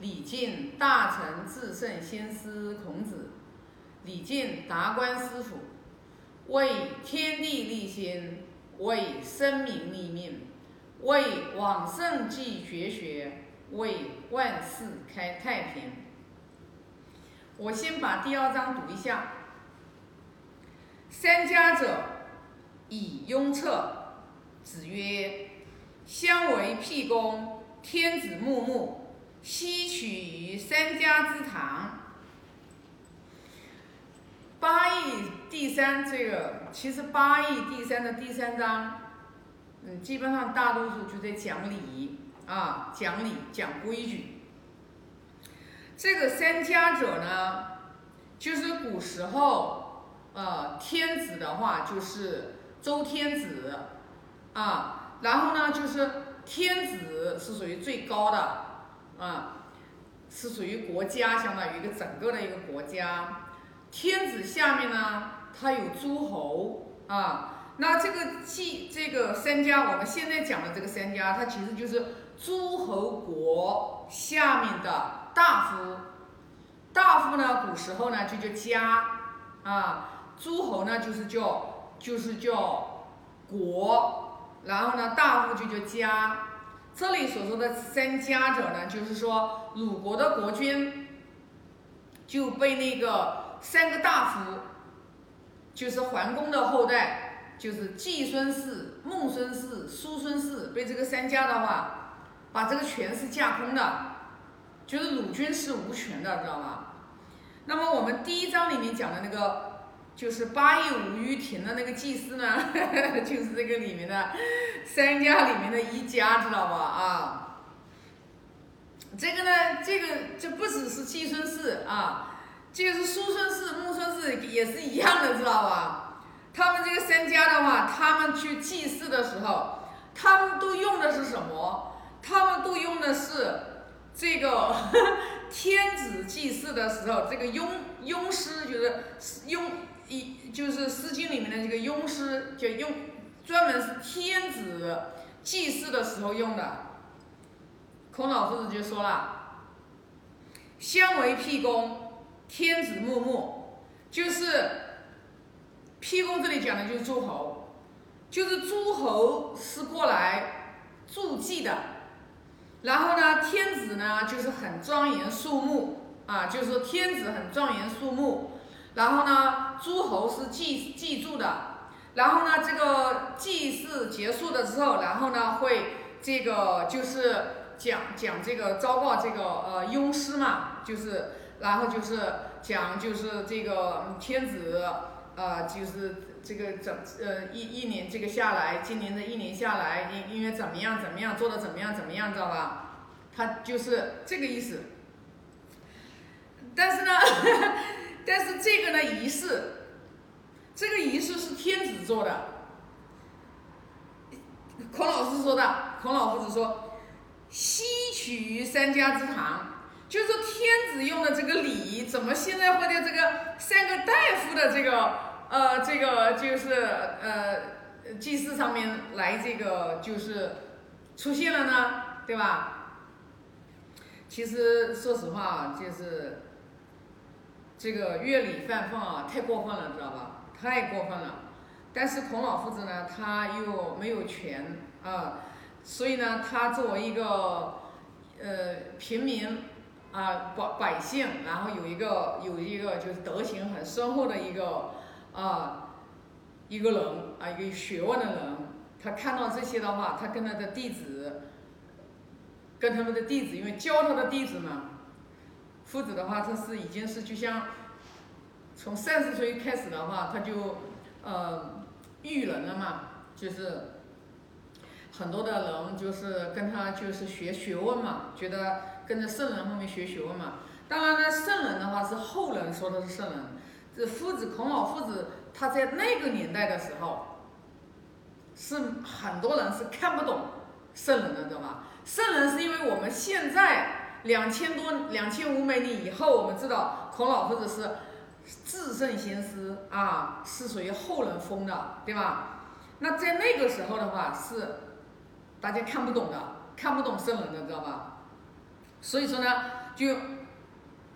礼敬大成至圣先师孔子，礼敬达观师傅，为天地立心，为生民立命，为往圣继绝学，为万世开太平。我先把第二章读一下。三家者，以雍策。子曰：“相为辟公，天子穆穆，吸取于三家之堂。”八义第三这个，其实八义第三的第三章，嗯，基本上大多数就在讲礼啊，讲理讲规矩。这个三家者呢，就是古时候，呃，天子的话就是周天子。啊，然后呢，就是天子是属于最高的，啊，是属于国家，相当于一个整个的一个国家。天子下面呢，他有诸侯，啊，那这个季这个三家，我们现在讲的这个三家，它其实就是诸侯国下面的大夫。大夫呢，古时候呢就叫家，啊，诸侯呢就是叫就是叫国。然后呢，大夫就叫家。这里所说的三家者呢，就是说鲁国的国君就被那个三个大夫，就是桓公的后代，就是季孙氏、孟孙氏、叔孙氏，被这个三家的话，把这个权势架空的，就是鲁君是无权的，知道吗？那么我们第一章里面讲的那个。就是八义五于庭的那个祭司呢，就是这个里面的三家里面的一家，知道吧？啊，这个呢，这个这不只是季孙氏啊，这个是叔孙氏、木孙氏也是一样的，知道吧？他们这个三家的话，他们去祭祀的时候，他们都用的是什么？他们都用的是这个天子祭祀的时候，这个庸庸师就是庸。一就是《诗经》里面的这个庸师，就用专门是天子祭祀的时候用的。孔老夫子就说了：“相为辟公，天子穆穆。”就是辟公这里讲的就是诸侯，就是诸侯是过来助祭的。然后呢，天子呢就是很庄严肃穆啊，就是说天子很庄严肃穆。然后呢，诸侯是祭祭住的。然后呢，这个祭祀结束的时候，然后呢会这个就是讲讲这个昭告这个呃雍师嘛，就是然后就是讲就是这个天子呃就是这个怎呃一一年这个下来，今年的一年下来因因为怎么样怎么样做的怎么样怎么样，知道吧？他就是这个意思。但是呢。但是这个呢仪式，这个仪式是天子做的。孔老师说的，孔老夫子说，吸取于三家之堂，就是说天子用的这个礼，怎么现在会在这个三个大夫的这个呃这个就是呃祭祀上面来这个就是出现了呢？对吧？其实说实话，就是。这个乐礼犯放啊，太过分了，知道吧？太过分了。但是孔老夫子呢，他又没有权啊，所以呢，他作为一个呃平民啊百百姓，然后有一个有一个就是德行很深厚的一个啊一个人啊一个有学问的人，他看到这些的话，他跟他的弟子，跟他们的弟子，因为教他的弟子嘛。夫子的话，他是已经是就像从三十岁开始的话，他就呃育人了嘛，就是很多的人就是跟他就是学学问嘛，觉得跟着圣人后面学学问嘛。当然呢，圣人的话是后人说的是圣人，这夫子孔老夫子他在那个年代的时候，是很多人是看不懂圣人的，知道吗？圣人是因为我们现在。两千多两千五百年以后，我们知道孔老夫子是至圣先师啊，是属于后人封的，对吧？那在那个时候的话，是大家看不懂的，看不懂圣人的，知道吧？所以说呢，就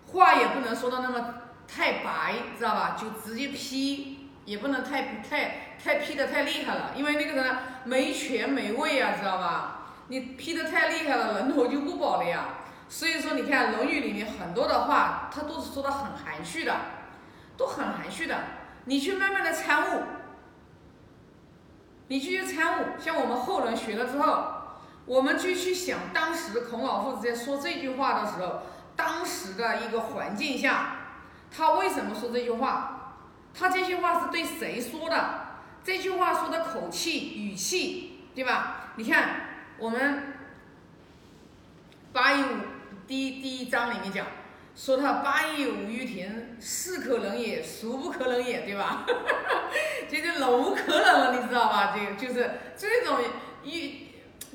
话也不能说到那么太白，知道吧？就直接批，也不能太太太批的太厉害了，因为那个呢没权没位啊，知道吧？你批的太厉害了，人头就不保了呀。所以说，你看《论语》里面很多的话，它都是说的很含蓄的，都很含蓄的。你去慢慢的参悟，你去参悟。像我们后人学了之后，我们就去想当时孔老夫子在说这句话的时候，当时的一个环境下，他为什么说这句话？他这句话是对谁说的？这句话说的口气、语气，对吧？你看我们八一五。第第一章里面讲，说他八佾舞玉亭，是可能也，孰不可能也，对吧？哈哈，这就是老无可能了，你知道吧？这个就是这种一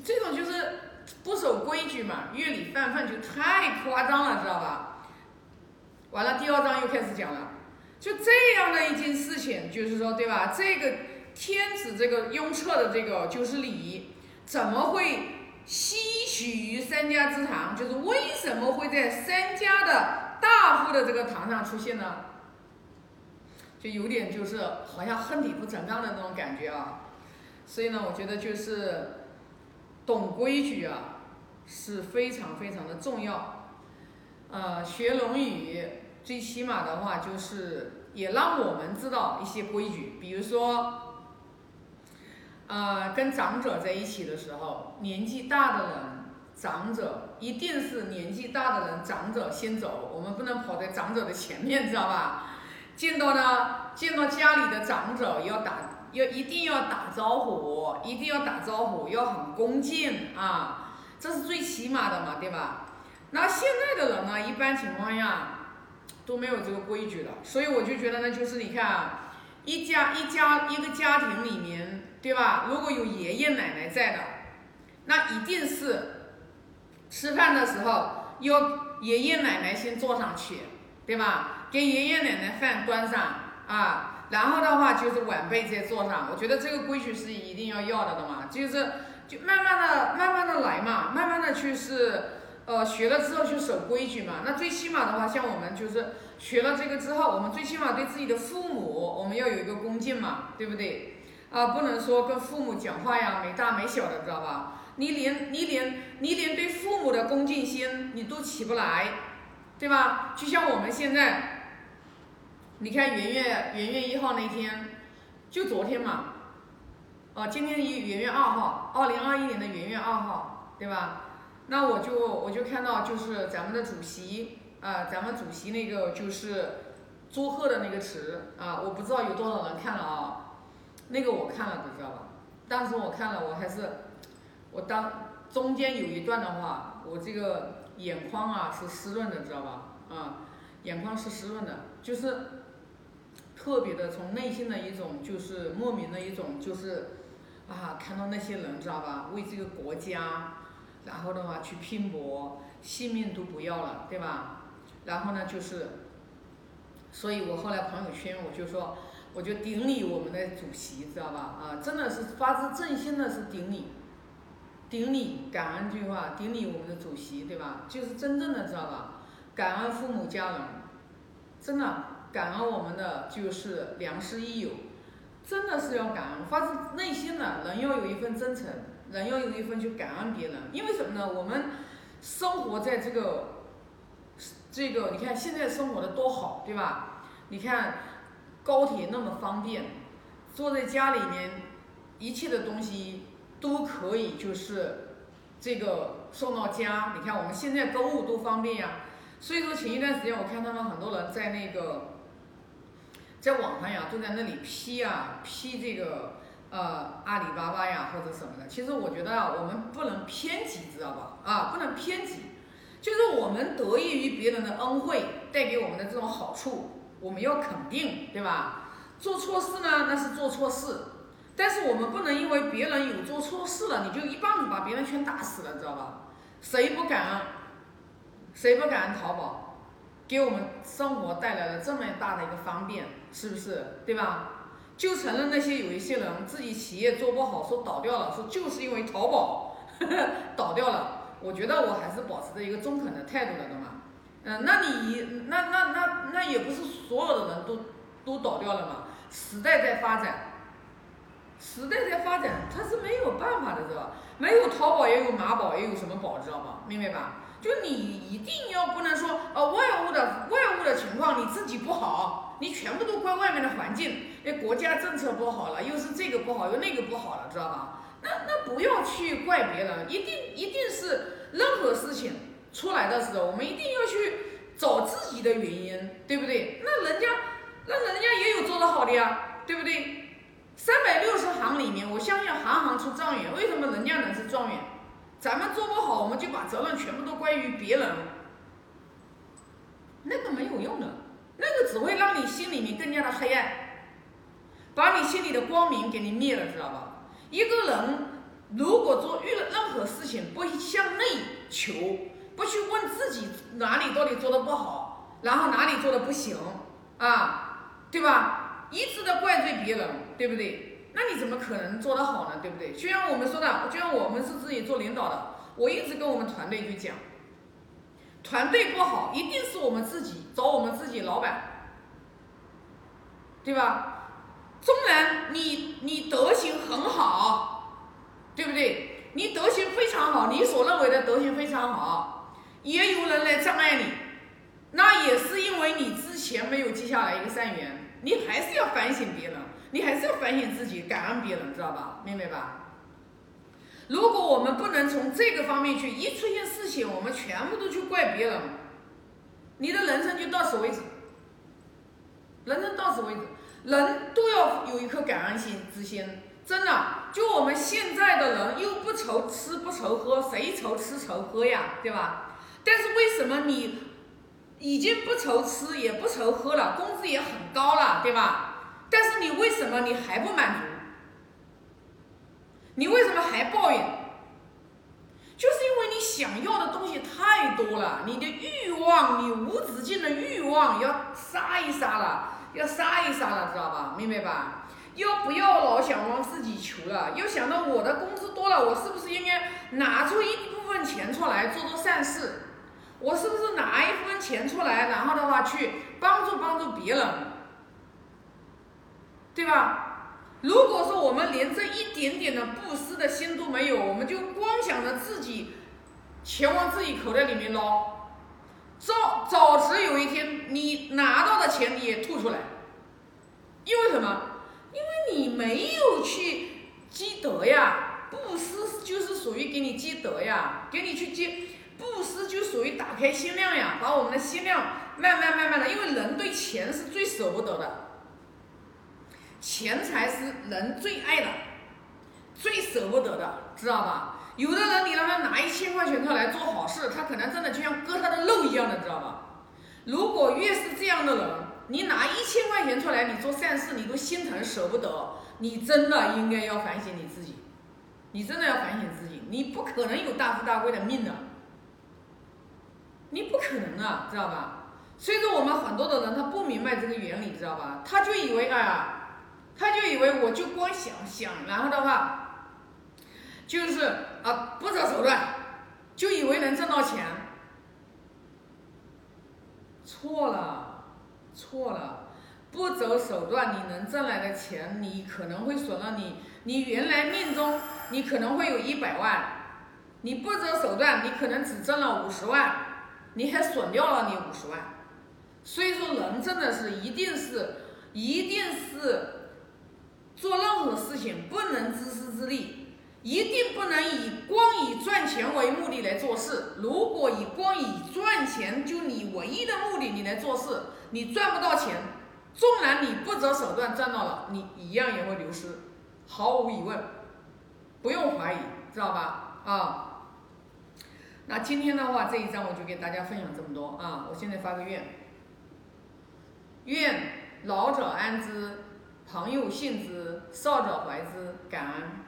这种就是不守规矩嘛，乐理泛泛就太夸张了，知道吧？完了，第二章又开始讲了，就这样的一件事情，就是说，对吧？这个天子这个雍彻的这个就是礼，怎么会？吸取于三家之堂，就是为什么会在三家的大夫的这个堂上出现呢？就有点就是好像恨铁不成钢的那种感觉啊。所以呢，我觉得就是懂规矩啊是非常非常的重要。呃，学《论语》最起码的话就是也让我们知道一些规矩，比如说。呃，跟长者在一起的时候，年纪大的人，长者一定是年纪大的人，长者先走，我们不能跑在长者的前面，知道吧？见到呢，见到家里的长者要打，要一定要打招呼，一定要打招呼，要很恭敬啊，这是最起码的嘛，对吧？那现在的人呢，一般情况下都没有这个规矩了，所以我就觉得呢，就是你看啊，一家一家一个家庭里面。对吧？如果有爷爷奶奶在的，那一定是吃饭的时候要爷爷奶奶先坐上去，对吧？给爷爷奶奶饭端上啊，然后的话就是晚辈再坐上。我觉得这个规矩是一定要要的的嘛，就是就慢慢的、慢慢的来嘛，慢慢的去是呃学了之后去守规矩嘛。那最起码的话，像我们就是学了这个之后，我们最起码对自己的父母，我们要有一个恭敬嘛，对不对？啊，不能说跟父母讲话呀，没大没小的，知道吧？你连你连你连对父母的恭敬心你都起不来，对吧？就像我们现在，你看元月元月一号那天，就昨天嘛，哦，今天一元月二号，二零二一年的元月二号，对吧？那我就我就看到就是咱们的主席啊，咱们主席那个就是祝贺的那个词啊，我不知道有多少人看了啊。那个我看了的，知道吧？当时我看了，我还是我当中间有一段的话，我这个眼眶啊是湿润的，知道吧？啊，眼眶是湿润的，就是特别的从内心的一种，就是莫名的一种，就是啊，看到那些人，知道吧？为这个国家，然后的话去拼搏，性命都不要了，对吧？然后呢，就是，所以我后来朋友圈我就说。我就顶礼我们的主席，知道吧？啊，真的是发自真心的是顶礼，顶礼感恩句话，顶礼我们的主席，对吧？就是真正的知道吧？感恩父母家人，真的感恩我们的就是良师益友，真的是要感恩，发自内心的，人要有一份真诚，人要有一份去感恩别人，因为什么呢？我们生活在这个这个，你看现在生活的多好，对吧？你看。高铁那么方便，坐在家里面，一切的东西都可以，就是这个送到家。你看我们现在购物多方便呀。所以说前一段时间我看他们很多人在那个，在网上呀，都在那里批啊批这个呃阿里巴巴呀或者什么的。其实我觉得啊，我们不能偏激，知道吧？啊，不能偏激，就是我们得益于别人的恩惠带给我们的这种好处。我们要肯定，对吧？做错事呢，那是做错事，但是我们不能因为别人有做错事了，你就一棒子把别人全打死了，知道吧？谁不感恩？谁不感恩淘宝，给我们生活带来了这么大的一个方便，是不是？对吧？就承认那些有一些人自己企业做不好，说倒掉了，说就是因为淘宝 倒掉了。我觉得我还是保持着一个中肯的态度的，懂吗？嗯，那你那那那那也不是所有的人都都倒掉了嘛？时代在发展，时代在发展，它是没有办法的，知道吧？没有淘宝也有马宝，也有什么宝，知道吗？明白吧？就你一定要不能说，呃，外物的外物的情况你自己不好，你全部都怪外面的环境，哎，国家政策不好了，又是这个不好，又那个不好了，知道吧？那那不要去怪别人，一定一定是任何事情出来的时候，我们一定要去找自己的原因，对不对？那人家那人家也有做得好的呀，对不对？三百六十行里面，我相信行行出状元，为什么人家能是状元？咱们做不好，我们就把责任全部都归于别人，那个没有用的，那个只会让你心里面更加的黑暗，把你心里的光明给你灭了，知道吧？一个人如果做遇了任何事情，不向内求，不去问自己哪里到底做的不好，然后哪里做的不行啊，对吧？一直的怪罪别人，对不对？那你怎么可能做得好呢？对不对？就像我们说的，就像我们是自己做领导的，我一直跟我们团队去讲，团队不好，一定是我们自己找我们自己老板，对吧？纵然你你德行很好，对不对？你德行非常好，你所认为的德行非常好，也有人来障碍你，那也是因为你之前没有积下来一个善缘，你还是要反省别人，你还是要反省自己，感恩别人，知道吧？明白吧？如果我们不能从这个方面去，一出现事情，我们全部都去怪别人，你的人生就到此为止，人生到此为止。人都要有一颗感恩心之心，真的，就我们现在的人又不愁吃不愁喝，谁愁吃愁喝呀，对吧？但是为什么你已经不愁吃也不愁喝了，工资也很高了，对吧？但是你为什么你还不满足？你为什么还抱怨？就是因为你想要的东西太多了，你的欲望，你无止境的欲望要杀一杀了。要杀一杀了，知道吧？明白吧？要不要老想往自己求了？又想到我的工资多了，我是不是应该拿出一部分钱出来做做善事？我是不是拿一部分钱出来，然后的话去帮助帮助别人，对吧？如果说我们连这一点点的布施的心都没有，我们就光想着自己钱往自己口袋里面捞。早早迟有一天，你拿到的钱你也吐出来，因为什么？因为你没有去积德呀。布施就是属于给你积德呀，给你去积布施就属于打开心量呀，把我们的心量慢慢慢慢的，因为人对钱是最舍不得的，钱财是人最爱的，最舍不得的，知道吧？有的人，你让他拿一千块钱出来做好事，他可能真的就像割他的肉一样的，知道吧？如果越是这样的人，你拿一千块钱出来，你做善事，你都心疼舍不得，你真的应该要反省你自己，你真的要反省自己，你不可能有大富大贵的命的，你不可能啊，知道吧？所以说我们很多的人他不明白这个原理，知道吧？他就以为哎呀，他就以为我就光想想，然后的话。就是啊，不择手段，就以为能挣到钱，错了，错了，不择手段，你能挣来的钱，你可能会损了你，你原来命中你可能会有一百万，你不择手段，你可能只挣了五十万，你还损掉了你五十万，所以说人真的是一定是，一定是做任何事情不能自私自利。一定不能以光以赚钱为目的来做事。如果以光以赚钱就你唯一的目的，你来做事，你赚不到钱。纵然你不择手段赚到了，你一样也会流失，毫无疑问，不用怀疑，知道吧？啊。那今天的话，这一章我就给大家分享这么多啊。我现在发个愿，愿老者安之，朋友信之，少者怀之，感恩。